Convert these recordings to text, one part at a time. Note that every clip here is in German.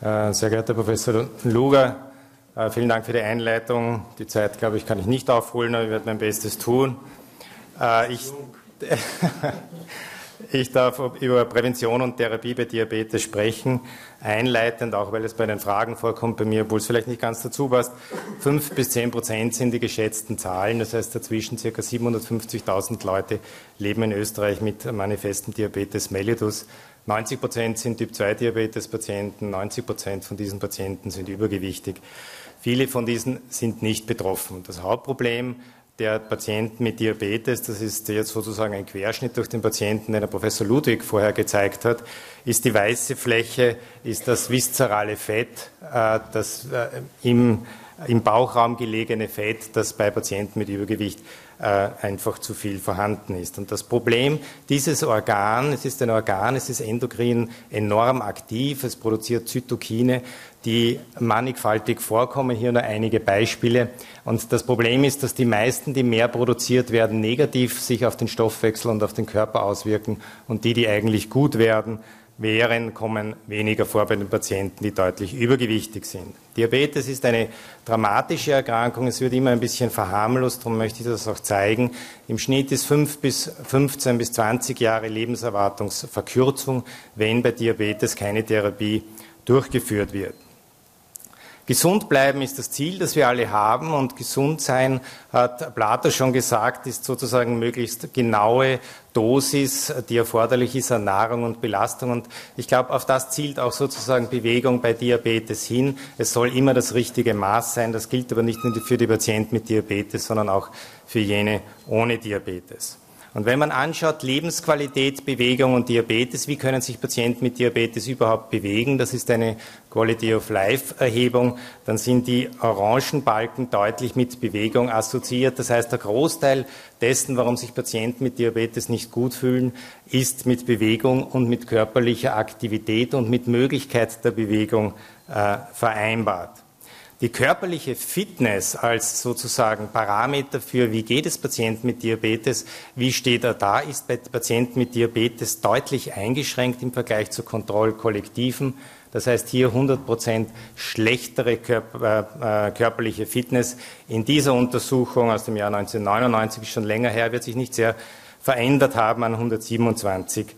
Äh, sehr geehrter Professor Luger, äh, vielen Dank für die Einleitung. Die Zeit, glaube ich, kann ich nicht aufholen, aber ich werde mein Bestes tun. Äh, ich, ich darf über Prävention und Therapie bei Diabetes sprechen, einleitend, auch weil es bei den Fragen vorkommt bei mir, obwohl es vielleicht nicht ganz dazu passt. Fünf bis zehn Prozent sind die geschätzten Zahlen, das heißt dazwischen ca. 750.000 Leute leben in Österreich mit manifestem Diabetes mellitus. 90 Prozent sind Typ-2-Diabetes-Patienten, 90 Prozent von diesen Patienten sind übergewichtig. Viele von diesen sind nicht betroffen. Das Hauptproblem der Patienten mit Diabetes, das ist jetzt sozusagen ein Querschnitt durch den Patienten, den der Professor Ludwig vorher gezeigt hat, ist die weiße Fläche, ist das viszerale Fett, äh, das äh, im, im Bauchraum gelegene Fett, das bei Patienten mit Übergewicht einfach zu viel vorhanden ist. Und das Problem dieses Organ, es ist ein Organ, es ist endokrin enorm aktiv, es produziert Zytokine, die mannigfaltig vorkommen. Hier nur einige Beispiele. Und das Problem ist, dass die meisten, die mehr produziert werden, negativ sich auf den Stoffwechsel und auf den Körper auswirken und die, die eigentlich gut werden, wären, kommen weniger vor bei den Patienten, die deutlich übergewichtig sind. Diabetes ist eine dramatische Erkrankung. Es wird immer ein bisschen verharmlost, darum möchte ich das auch zeigen. Im Schnitt ist 5 bis 15 bis 20 Jahre Lebenserwartungsverkürzung, wenn bei Diabetes keine Therapie durchgeführt wird. Gesund bleiben ist das Ziel, das wir alle haben und gesund sein, hat Plato schon gesagt, ist sozusagen möglichst genaue Dosis, die erforderlich ist an Nahrung und Belastung. Und ich glaube, auf das zielt auch sozusagen Bewegung bei Diabetes hin. Es soll immer das richtige Maß sein. Das gilt aber nicht nur für die Patienten mit Diabetes, sondern auch für jene ohne Diabetes. Und wenn man anschaut, Lebensqualität, Bewegung und Diabetes, wie können sich Patienten mit Diabetes überhaupt bewegen? Das ist eine Quality of Life Erhebung. Dann sind die orangen Balken deutlich mit Bewegung assoziiert. Das heißt, der Großteil dessen, warum sich Patienten mit Diabetes nicht gut fühlen, ist mit Bewegung und mit körperlicher Aktivität und mit Möglichkeit der Bewegung äh, vereinbart. Die körperliche Fitness als sozusagen Parameter für, wie geht es Patienten mit Diabetes, wie steht er da, ist bei Patienten mit Diabetes deutlich eingeschränkt im Vergleich zu Kontrollkollektiven. Das heißt hier 100 Prozent schlechtere Körper, äh, körperliche Fitness. In dieser Untersuchung aus dem Jahr 1999, schon länger her, wird sich nicht sehr verändert haben an 127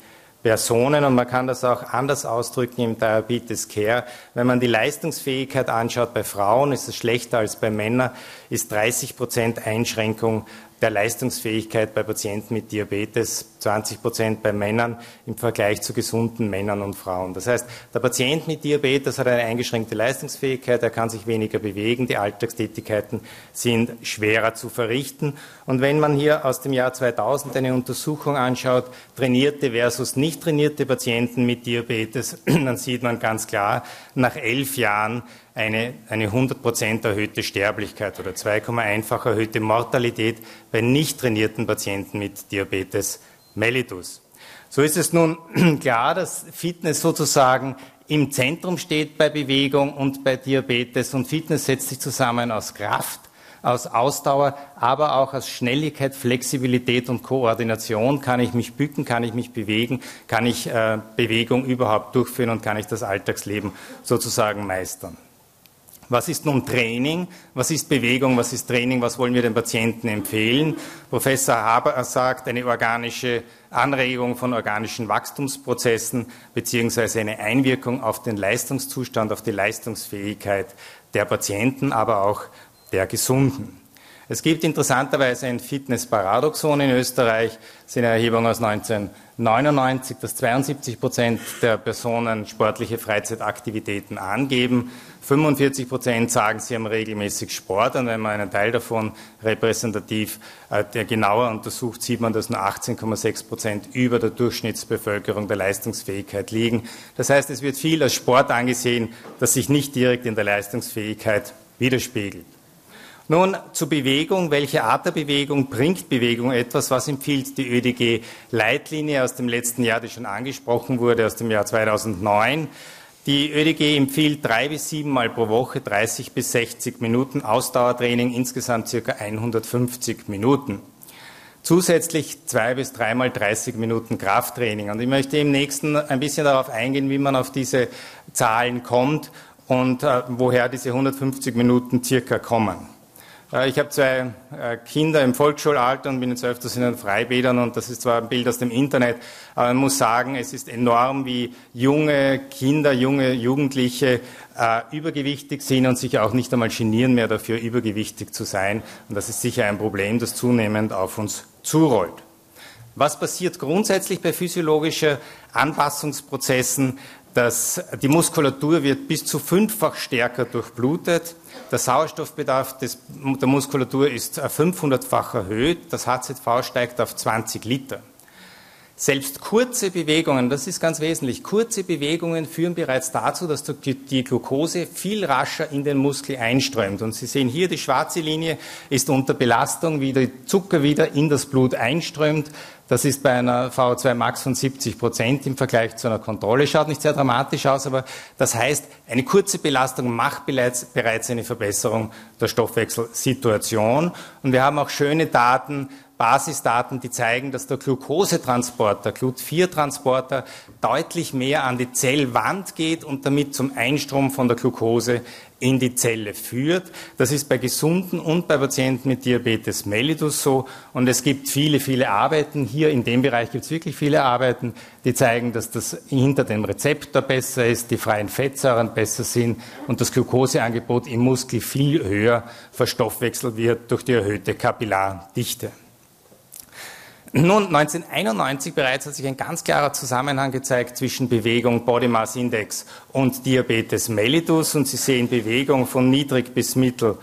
Personen und man kann das auch anders ausdrücken im Diabetes Care. Wenn man die Leistungsfähigkeit anschaut bei Frauen, ist es schlechter als bei Männern, ist 30 Prozent Einschränkung der Leistungsfähigkeit bei Patienten mit Diabetes, 20 Prozent bei Männern im Vergleich zu gesunden Männern und Frauen. Das heißt, der Patient mit Diabetes hat eine eingeschränkte Leistungsfähigkeit, er kann sich weniger bewegen, die Alltagstätigkeiten sind schwerer zu verrichten. Und wenn man hier aus dem Jahr 2000 eine Untersuchung anschaut, trainierte versus nicht trainierte Patienten mit Diabetes, dann sieht man ganz klar, nach elf Jahren eine, eine 100 Prozent erhöhte Sterblichkeit oder 2,1-fach erhöhte Mortalität bei nicht trainierten Patienten mit Diabetes mellitus. So ist es nun klar, dass Fitness sozusagen im Zentrum steht bei Bewegung und bei Diabetes und Fitness setzt sich zusammen aus Kraft, aus Ausdauer, aber auch aus Schnelligkeit, Flexibilität und Koordination. Kann ich mich bücken, kann ich mich bewegen, kann ich äh, Bewegung überhaupt durchführen und kann ich das Alltagsleben sozusagen meistern. Was ist nun Training? Was ist Bewegung? Was ist Training? Was wollen wir den Patienten empfehlen? Professor Haber sagt, eine organische Anregung von organischen Wachstumsprozessen beziehungsweise eine Einwirkung auf den Leistungszustand, auf die Leistungsfähigkeit der Patienten, aber auch der Gesunden. Es gibt interessanterweise ein Fitnessparadoxon in Österreich, das ist eine Erhebung aus 1999, dass 72 Prozent der Personen sportliche Freizeitaktivitäten angeben 45 Prozent sagen, sie haben regelmäßig Sport und wenn man einen Teil davon repräsentativ äh, der genauer untersucht, sieht man, dass nur 18,6 Prozent über der Durchschnittsbevölkerung der Leistungsfähigkeit liegen. Das heißt, es wird viel als Sport angesehen, das sich nicht direkt in der Leistungsfähigkeit widerspiegelt. Nun zur Bewegung. Welche Art der Bewegung bringt Bewegung etwas? Was empfiehlt die ÖDG-Leitlinie aus dem letzten Jahr, die schon angesprochen wurde, aus dem Jahr 2009? Die ÖDG empfiehlt drei bis sieben Mal pro Woche 30 bis 60 Minuten Ausdauertraining, insgesamt circa 150 Minuten. Zusätzlich zwei bis dreimal 30 Minuten Krafttraining. Und ich möchte im nächsten ein bisschen darauf eingehen, wie man auf diese Zahlen kommt und äh, woher diese 150 Minuten circa kommen. Äh, ich habe zwei äh, Kinder im Volksschulalter und bin jetzt öfters in den Freibädern und das ist zwar ein Bild aus dem Internet, aber man muss sagen, es ist enorm, wie junge Kinder, junge Jugendliche äh, übergewichtig sind und sich auch nicht einmal genieren mehr dafür, übergewichtig zu sein. Und das ist sicher ein Problem, das zunehmend auf uns zurollt. Was passiert grundsätzlich bei physiologischen Anpassungsprozessen? Dass die Muskulatur wird bis zu fünffach stärker durchblutet. Der Sauerstoffbedarf des, der Muskulatur ist 500-fach erhöht. Das HZV steigt auf 20 Liter. Selbst kurze Bewegungen, das ist ganz wesentlich, kurze Bewegungen führen bereits dazu, dass die Glucose viel rascher in den Muskel einströmt. Und Sie sehen hier, die schwarze Linie ist unter Belastung, wie der Zucker wieder in das Blut einströmt. Das ist bei einer VO2 Max von 70 Prozent im Vergleich zu einer Kontrolle. Schaut nicht sehr dramatisch aus, aber das heißt, eine kurze Belastung macht bereits eine Verbesserung der Stoffwechselsituation. Und wir haben auch schöne Daten, Basisdaten, die zeigen, dass der Glukosetransporter, Glut-4-Transporter, deutlich mehr an die Zellwand geht und damit zum Einstrom von der Glucose in die Zelle führt. Das ist bei Gesunden und bei Patienten mit Diabetes mellitus so. Und es gibt viele, viele Arbeiten. Hier in dem Bereich gibt es wirklich viele Arbeiten, die zeigen, dass das hinter dem Rezeptor besser ist, die freien Fettsäuren besser sind und das Glukoseangebot im Muskel viel höher verstoffwechselt wird durch die erhöhte Kapillardichte. Nun, 1991 bereits hat sich ein ganz klarer Zusammenhang gezeigt zwischen Bewegung, Body Mass Index und Diabetes mellitus. Und Sie sehen Bewegung von niedrig bis mittel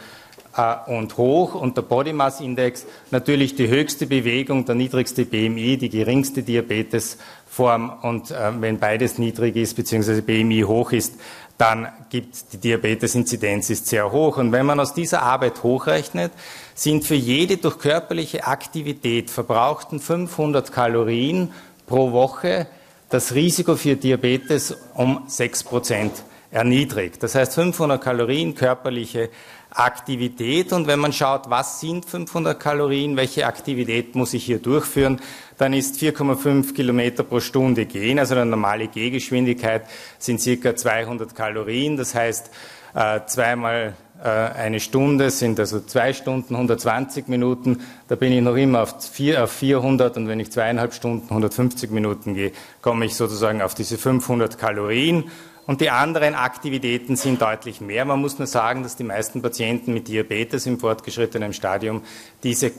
äh, und hoch und der Body Mass Index natürlich die höchste Bewegung, der niedrigste BMI, die geringste Diabetesform. Und äh, wenn beides niedrig ist, beziehungsweise BMI hoch ist, dann gibt die Diabetesinzidenz ist sehr hoch. Und wenn man aus dieser Arbeit hochrechnet, sind für jede durch körperliche Aktivität verbrauchten 500 Kalorien pro Woche das Risiko für Diabetes um 6 Prozent erniedrigt. Das heißt 500 Kalorien körperliche Aktivität. Und wenn man schaut, was sind 500 Kalorien, welche Aktivität muss ich hier durchführen, dann ist 4,5 Kilometer pro Stunde gehen, also eine normale Gehgeschwindigkeit sind circa 200 Kalorien. Das heißt, äh, zweimal äh, eine Stunde sind also zwei Stunden, 120 Minuten. Da bin ich noch immer auf, 400 und wenn ich zweieinhalb Stunden, 150 Minuten gehe, komme ich sozusagen auf diese 500 Kalorien und die anderen Aktivitäten sind deutlich mehr. Man muss nur sagen, dass die meisten Patienten mit Diabetes im fortgeschrittenen Stadium diese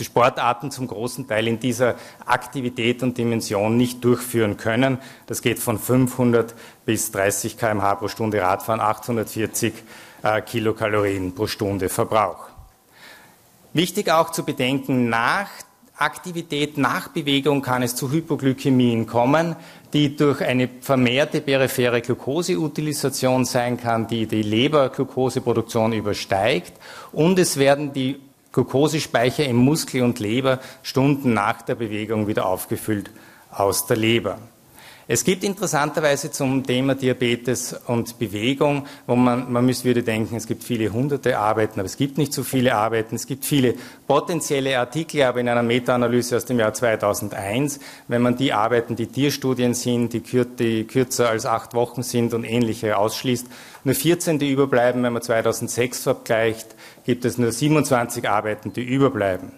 Sportarten zum großen Teil in dieser Aktivität und Dimension nicht durchführen können. Das geht von 500 bis 30 kmh pro Stunde Radfahren, 840 äh, Kilokalorien pro Stunde Verbrauch. Wichtig auch zu bedenken, nach Aktivität nach Bewegung kann es zu Hypoglykämien kommen, die durch eine vermehrte periphere Glukoseutilisation sein kann, die die Leberglukoseproduktion übersteigt. Und es werden die Glukosespeicher im Muskel und Leber Stunden nach der Bewegung wieder aufgefüllt aus der Leber. Es gibt interessanterweise zum Thema Diabetes und Bewegung, wo man, man müsste würde denken, es gibt viele hunderte Arbeiten, aber es gibt nicht so viele Arbeiten. Es gibt viele potenzielle Artikel, aber in einer Meta-Analyse aus dem Jahr 2001, wenn man die Arbeiten, die Tierstudien sind, die, kür die kürzer als acht Wochen sind und ähnliche ausschließt, nur 14, die überbleiben. Wenn man 2006 vergleicht, gibt es nur 27 Arbeiten, die überbleiben.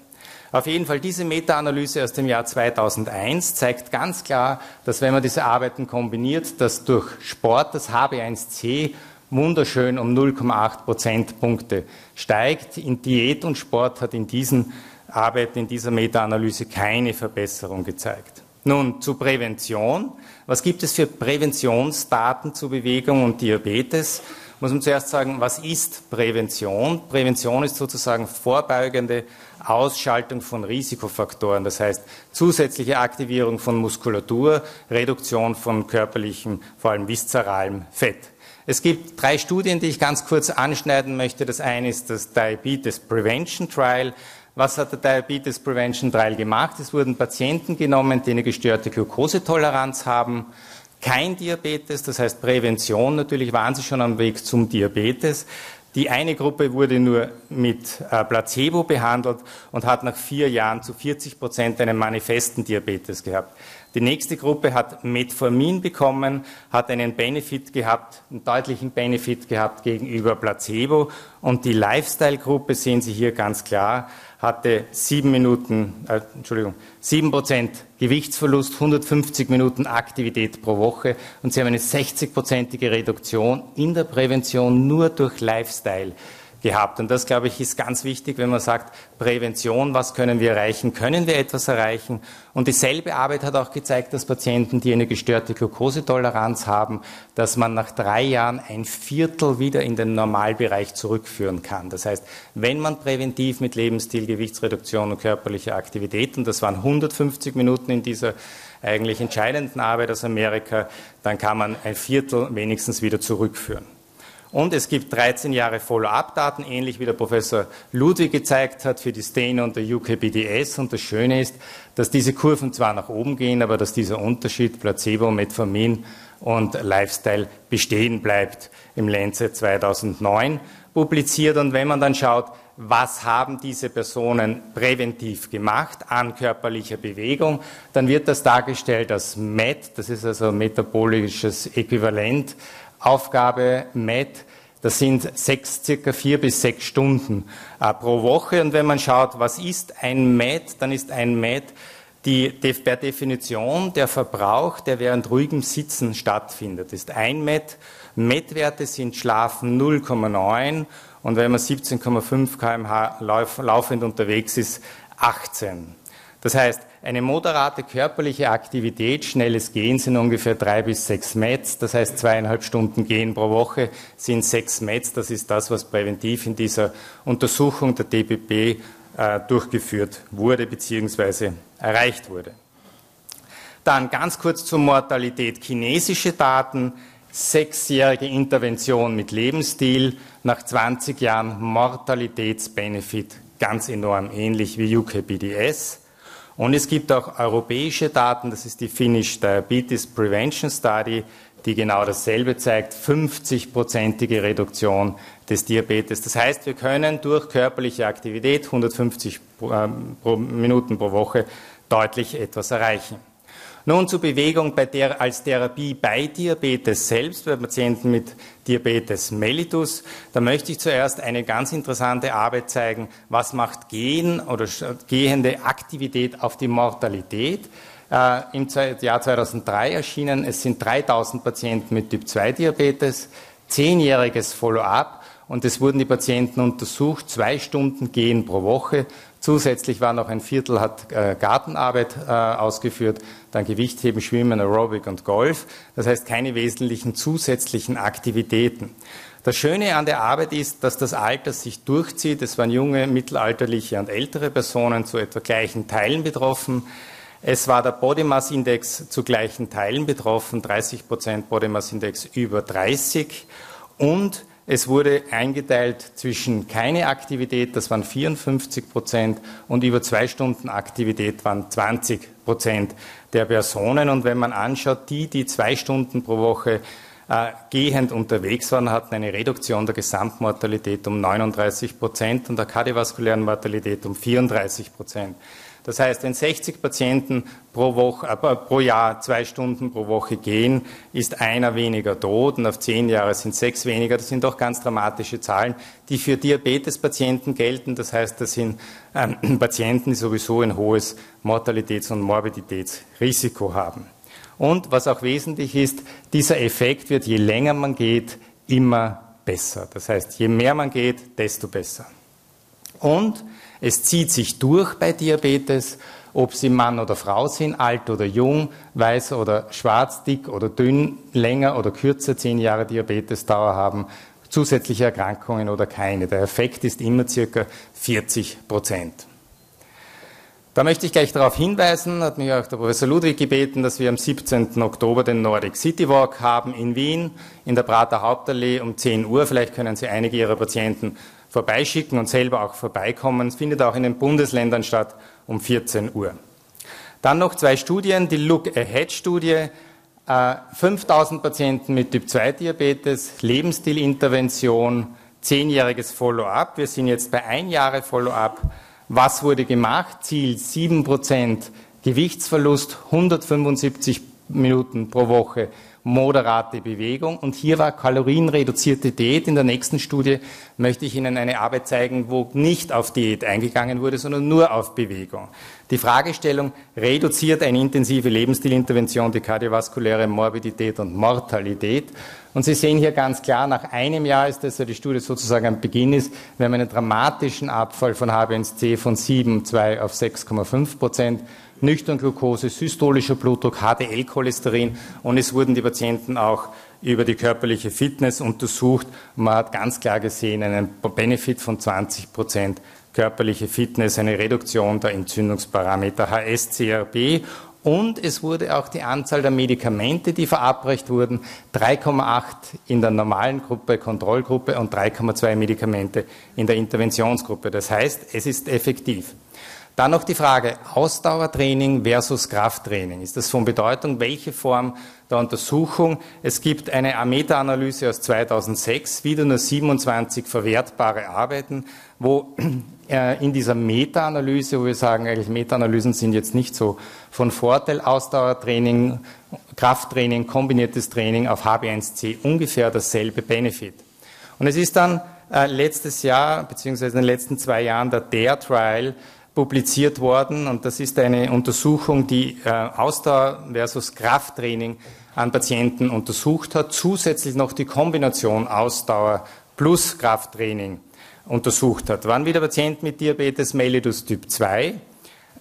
Auf jeden Fall diese Meta-Analyse aus dem Jahr 2001 zeigt ganz klar, dass wenn man diese Arbeiten kombiniert, dass durch Sport das HB1C wunderschön um 0,8 Prozentpunkte steigt. In Diät und Sport hat in diesen Arbeiten, in dieser Meta-Analyse keine Verbesserung gezeigt. Nun zur Prävention. Was gibt es für Präventionsdaten zu Bewegung und Diabetes? Muss man zuerst sagen, was ist Prävention? Prävention ist sozusagen vorbeugende Ausschaltung von Risikofaktoren, das heißt zusätzliche Aktivierung von Muskulatur, Reduktion von körperlichem, vor allem viszeralem Fett. Es gibt drei Studien, die ich ganz kurz anschneiden möchte. Das eine ist das Diabetes Prevention Trial. Was hat der Diabetes Prevention Trial gemacht? Es wurden Patienten genommen, die eine gestörte Glukosetoleranz haben, kein Diabetes, das heißt Prävention. Natürlich waren sie schon am Weg zum Diabetes. Die eine Gruppe wurde nur mit äh, Placebo behandelt und hat nach vier Jahren zu 40 Prozent einen manifesten Diabetes gehabt. Die nächste Gruppe hat Metformin bekommen, hat einen Benefit gehabt, einen deutlichen Benefit gehabt gegenüber Placebo. Und die Lifestyle-Gruppe sehen Sie hier ganz klar, hatte sieben Minuten, äh, Entschuldigung, sieben Prozent Gewichtsverlust, 150 Minuten Aktivität pro Woche und sie haben eine 60-prozentige Reduktion in der Prävention nur durch Lifestyle gehabt. Und das, glaube ich, ist ganz wichtig, wenn man sagt, Prävention, was können wir erreichen? Können wir etwas erreichen? Und dieselbe Arbeit hat auch gezeigt, dass Patienten, die eine gestörte Glukosetoleranz haben, dass man nach drei Jahren ein Viertel wieder in den Normalbereich zurückführen kann. Das heißt, wenn man präventiv mit Lebensstil, Gewichtsreduktion und körperlicher Aktivität, und das waren 150 Minuten in dieser eigentlich entscheidenden Arbeit aus Amerika, dann kann man ein Viertel wenigstens wieder zurückführen. Und es gibt 13 Jahre Follow-up-Daten, ähnlich wie der Professor Ludwig gezeigt hat für die Stain und der UKBDS. Und das Schöne ist, dass diese Kurven zwar nach oben gehen, aber dass dieser Unterschied Placebo, Metformin und Lifestyle bestehen bleibt im Lancet 2009 publiziert. Und wenn man dann schaut, was haben diese Personen präventiv gemacht an körperlicher Bewegung, dann wird das dargestellt als MET, das ist also metabolisches Äquivalent Aufgabe MET, das sind sechs, circa vier bis sechs Stunden äh, pro Woche. Und wenn man schaut, was ist ein MET, dann ist ein MET die, per Definition der Verbrauch, der während ruhigem Sitzen stattfindet. Ist ein MET. MET-Werte sind Schlafen 0,9 und wenn man 17,5 kmh laufend unterwegs ist, 18. Das heißt, eine moderate körperliche Aktivität, schnelles Gehen sind ungefähr drei bis sechs Mets. Das heißt, zweieinhalb Stunden Gehen pro Woche sind sechs Mets. Das ist das, was präventiv in dieser Untersuchung der DBB äh, durchgeführt wurde bzw. erreicht wurde. Dann ganz kurz zur Mortalität. Chinesische Daten, sechsjährige Intervention mit Lebensstil, nach 20 Jahren Mortalitätsbenefit ganz enorm ähnlich wie UKBDS. Und es gibt auch europäische Daten, das ist die Finnish Diabetes Prevention Study, die genau dasselbe zeigt, 50-prozentige Reduktion des Diabetes. Das heißt, wir können durch körperliche Aktivität 150 ähm, Minuten pro Woche deutlich etwas erreichen. Nun zur Bewegung bei der, als Therapie bei Diabetes selbst, bei Patienten mit Diabetes mellitus. Da möchte ich zuerst eine ganz interessante Arbeit zeigen, was macht Gehen oder gehende Aktivität auf die Mortalität. Äh, Im Jahr 2003 erschienen, es sind 3000 Patienten mit Typ-2-Diabetes, zehnjähriges Follow-up und es wurden die Patienten untersucht, zwei Stunden Gehen pro Woche Zusätzlich war noch ein Viertel hat äh, Gartenarbeit äh, ausgeführt, dann Gewichtheben, Schwimmen, Aerobic und Golf. Das heißt keine wesentlichen zusätzlichen Aktivitäten. Das Schöne an der Arbeit ist, dass das Alter sich durchzieht. Es waren junge, mittelalterliche und ältere Personen zu etwa gleichen Teilen betroffen. Es war der Body Mass Index zu gleichen Teilen betroffen, 30 Prozent Body Mass Index über 30 und es wurde eingeteilt zwischen keine Aktivität, das waren 54 Prozent, und über zwei Stunden Aktivität waren 20 Prozent der Personen. Und wenn man anschaut, die, die zwei Stunden pro Woche äh, gehend unterwegs waren, hatten eine Reduktion der Gesamtmortalität um 39 Prozent und der kardiovaskulären Mortalität um 34 Prozent. Das heißt, wenn 60 Patienten pro, Woche, äh, pro Jahr zwei Stunden pro Woche gehen, ist einer weniger tot und auf zehn Jahre sind sechs weniger. Das sind doch ganz dramatische Zahlen, die für Diabetespatienten gelten. Das heißt, das sind ähm, Patienten, die sowieso ein hohes Mortalitäts- und Morbiditätsrisiko haben. Und was auch wesentlich ist, dieser Effekt wird, je länger man geht, immer besser. Das heißt, je mehr man geht, desto besser. Und es zieht sich durch bei Diabetes, ob Sie Mann oder Frau sind, alt oder jung, weiß oder schwarz, dick oder dünn, länger oder kürzer, zehn Jahre Diabetesdauer haben, zusätzliche Erkrankungen oder keine. Der Effekt ist immer circa 40 Prozent. Da möchte ich gleich darauf hinweisen, hat mich auch der Professor Ludwig gebeten, dass wir am 17. Oktober den Nordic City Walk haben in Wien, in der Prater Hauptallee um 10 Uhr. Vielleicht können Sie einige Ihrer Patienten vorbeischicken und selber auch vorbeikommen. Es findet auch in den Bundesländern statt um 14 Uhr. Dann noch zwei Studien, die Look Ahead Studie, 5000 äh, Patienten mit Typ 2 Diabetes, Lebensstilintervention, zehnjähriges Follow-up. Wir sind jetzt bei ein Jahre Follow-up. Was wurde gemacht? Ziel 7% Gewichtsverlust, 175 Minuten pro Woche moderate Bewegung. Und hier war kalorienreduzierte Diät. In der nächsten Studie möchte ich Ihnen eine Arbeit zeigen, wo nicht auf Diät eingegangen wurde, sondern nur auf Bewegung. Die Fragestellung, reduziert eine intensive Lebensstilintervention die kardiovaskuläre Morbidität und Mortalität? Und Sie sehen hier ganz klar, nach einem Jahr ist das ja die Studie sozusagen am Beginn ist, wir haben einen dramatischen Abfall von HbA1c von 7,2 auf 6,5 Prozent nüchtern Glucose, systolischer Blutdruck, HDL-Cholesterin und es wurden die Patienten auch über die körperliche Fitness untersucht. Man hat ganz klar gesehen einen Benefit von 20 Prozent körperliche Fitness, eine Reduktion der Entzündungsparameter HS-CRP und es wurde auch die Anzahl der Medikamente, die verabreicht wurden, 3,8 in der normalen Gruppe, Kontrollgruppe und 3,2 Medikamente in der Interventionsgruppe. Das heißt, es ist effektiv. Dann noch die Frage Ausdauertraining versus Krafttraining. Ist das von Bedeutung? Welche Form der Untersuchung? Es gibt eine Meta-Analyse aus 2006, wieder nur 27 verwertbare Arbeiten, wo äh, in dieser Meta-Analyse, wo wir sagen, eigentlich Meta-Analysen sind jetzt nicht so von Vorteil, Ausdauertraining, Krafttraining, kombiniertes Training auf HB1C ungefähr dasselbe Benefit. Und es ist dann äh, letztes Jahr, beziehungsweise in den letzten zwei Jahren, der DARE-Trial publiziert worden und das ist eine Untersuchung, die äh, Ausdauer versus Krafttraining an Patienten untersucht hat, zusätzlich noch die Kombination Ausdauer plus Krafttraining untersucht hat. Waren wieder Patienten mit Diabetes mellitus Typ 2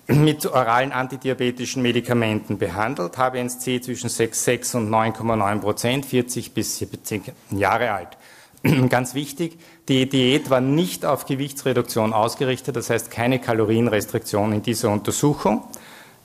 mit oralen antidiabetischen Medikamenten behandelt, HbA1c zwischen 6,6 und 9,9 Prozent, 40 bis 70 Jahre alt. Ganz wichtig, die Diät war nicht auf Gewichtsreduktion ausgerichtet, das heißt keine Kalorienrestriktion in dieser Untersuchung.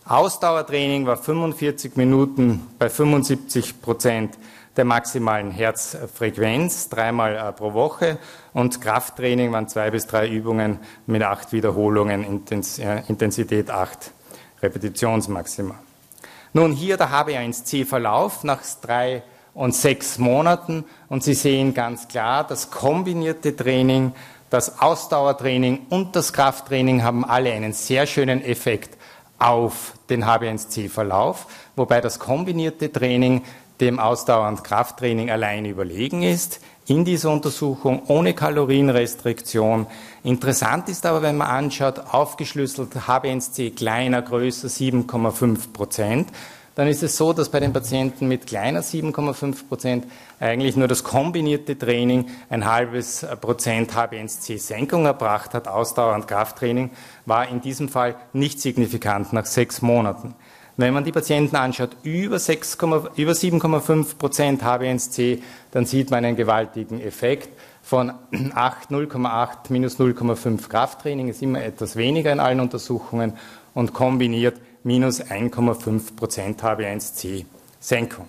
Ausdauertraining war 45 Minuten bei 75 Prozent der maximalen Herzfrequenz, dreimal äh, pro Woche. Und Krafttraining waren zwei bis drei Übungen mit acht Wiederholungen, Intensität acht Repetitionsmaxima. Nun hier der HB1C-Verlauf nach drei und sechs Monaten. Und Sie sehen ganz klar, das kombinierte Training, das Ausdauertraining und das Krafttraining haben alle einen sehr schönen Effekt auf den HB1C-Verlauf, wobei das kombinierte Training dem Ausdauer- und Krafttraining allein überlegen ist. In dieser Untersuchung ohne Kalorienrestriktion. Interessant ist aber, wenn man anschaut, aufgeschlüsselt HB1C kleiner, größer 7,5 Prozent dann ist es so, dass bei den Patienten mit kleiner 7,5 Prozent eigentlich nur das kombinierte Training ein halbes Prozent HbA1c-Senkung erbracht hat. Ausdauer- und Krafttraining war in diesem Fall nicht signifikant nach sechs Monaten. Wenn man die Patienten anschaut, über, über 7,5 Prozent HbA1c, dann sieht man einen gewaltigen Effekt von 8, 0,8 minus 0,5 Krafttraining, ist immer etwas weniger in allen Untersuchungen und kombiniert minus 1,5 Prozent HB1C Senkung.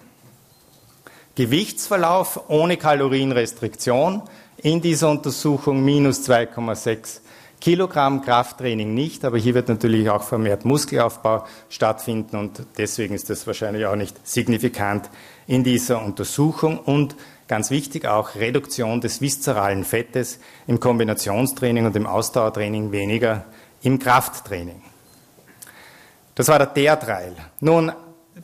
Gewichtsverlauf ohne Kalorienrestriktion in dieser Untersuchung minus 2,6 Kilogramm Krafttraining nicht, aber hier wird natürlich auch vermehrt Muskelaufbau stattfinden und deswegen ist das wahrscheinlich auch nicht signifikant in dieser Untersuchung und ganz wichtig auch Reduktion des viszeralen Fettes im Kombinationstraining und im Ausdauertraining weniger im Krafttraining. Das war der DER-Trial. Nun,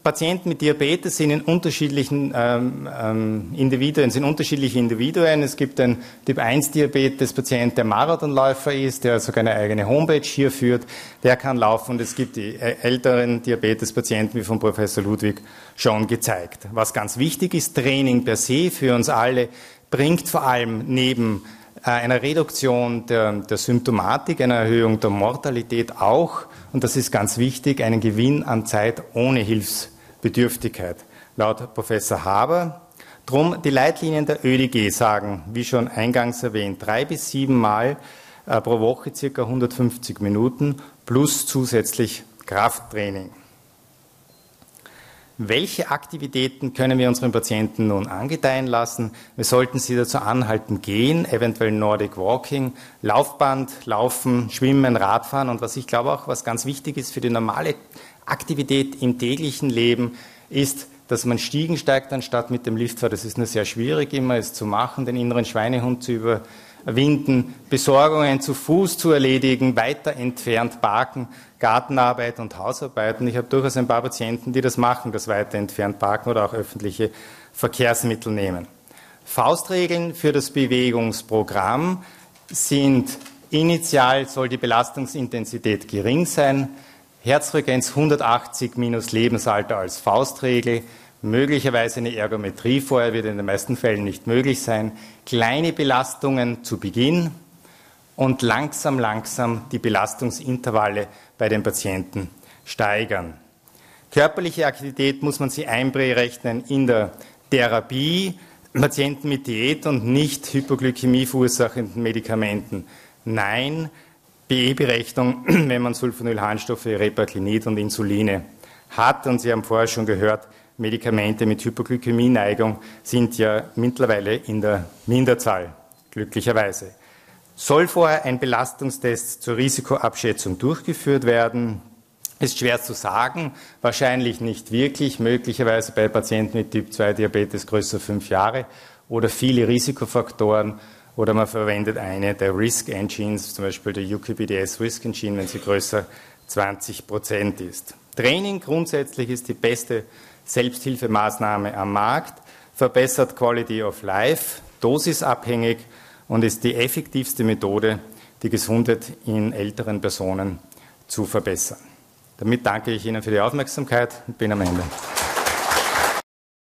Patienten mit Diabetes sind in unterschiedlichen ähm, ähm, Individuen, sind unterschiedliche Individuen. Es gibt einen Typ 1 Diabetes-Patient, der Marathonläufer ist, der sogar eine eigene Homepage hier führt, der kann laufen und es gibt die älteren Diabetes-Patienten, wie von Professor Ludwig schon gezeigt. Was ganz wichtig ist, Training per se für uns alle bringt vor allem neben äh, einer Reduktion der, der Symptomatik, einer Erhöhung der Mortalität auch und das ist ganz wichtig, einen Gewinn an Zeit ohne Hilfsbedürftigkeit. Laut Professor Haber. Drum die Leitlinien der ÖDG sagen, wie schon eingangs erwähnt, drei bis sieben Mal äh, pro Woche circa 150 Minuten plus zusätzlich Krafttraining. Welche Aktivitäten können wir unseren Patienten nun angedeihen lassen? Wir sollten sie dazu anhalten, gehen, eventuell Nordic Walking, Laufband, Laufen, Schwimmen, Radfahren und was ich glaube auch, was ganz wichtig ist für die normale Aktivität im täglichen Leben, ist, dass man Stiegen steigt anstatt mit dem Lift fährt. Das ist nur sehr schwierig immer, es zu machen, den inneren Schweinehund zu über, winden, Besorgungen zu Fuß zu erledigen, weiter entfernt parken, Gartenarbeit und Hausarbeiten. Ich habe durchaus ein paar Patienten, die das machen, das weiter entfernt parken oder auch öffentliche Verkehrsmittel nehmen. Faustregeln für das Bewegungsprogramm sind initial soll die Belastungsintensität gering sein, Herzfrequenz 180 minus Lebensalter als Faustregel, möglicherweise eine Ergometrie vorher wird in den meisten Fällen nicht möglich sein, kleine Belastungen zu Beginn und langsam, langsam die Belastungsintervalle bei den Patienten steigern. Körperliche Aktivität muss man sie einberechnen in der Therapie, Patienten mit Diät und nicht Hypoglykämie verursachenden Medikamenten. Nein, BE-Berechnung, wenn man Sulfonylharnstoffe, Repaglinid und Insuline hat. Und Sie haben vorher schon gehört, Medikamente mit Hypoglykämie-Neigung sind ja mittlerweile in der Minderzahl, glücklicherweise. Soll vorher ein Belastungstest zur Risikoabschätzung durchgeführt werden? Ist schwer zu sagen, wahrscheinlich nicht wirklich, möglicherweise bei Patienten mit Typ 2 Diabetes größer fünf Jahre oder viele Risikofaktoren oder man verwendet eine der Risk Engines, zum Beispiel der UKBDS Risk Engine, wenn sie größer 20 Prozent ist. Training grundsätzlich ist die beste Selbsthilfemaßnahme am Markt, verbessert Quality of Life, dosisabhängig und ist die effektivste Methode, die Gesundheit in älteren Personen zu verbessern. Damit danke ich Ihnen für die Aufmerksamkeit und bin am Ende.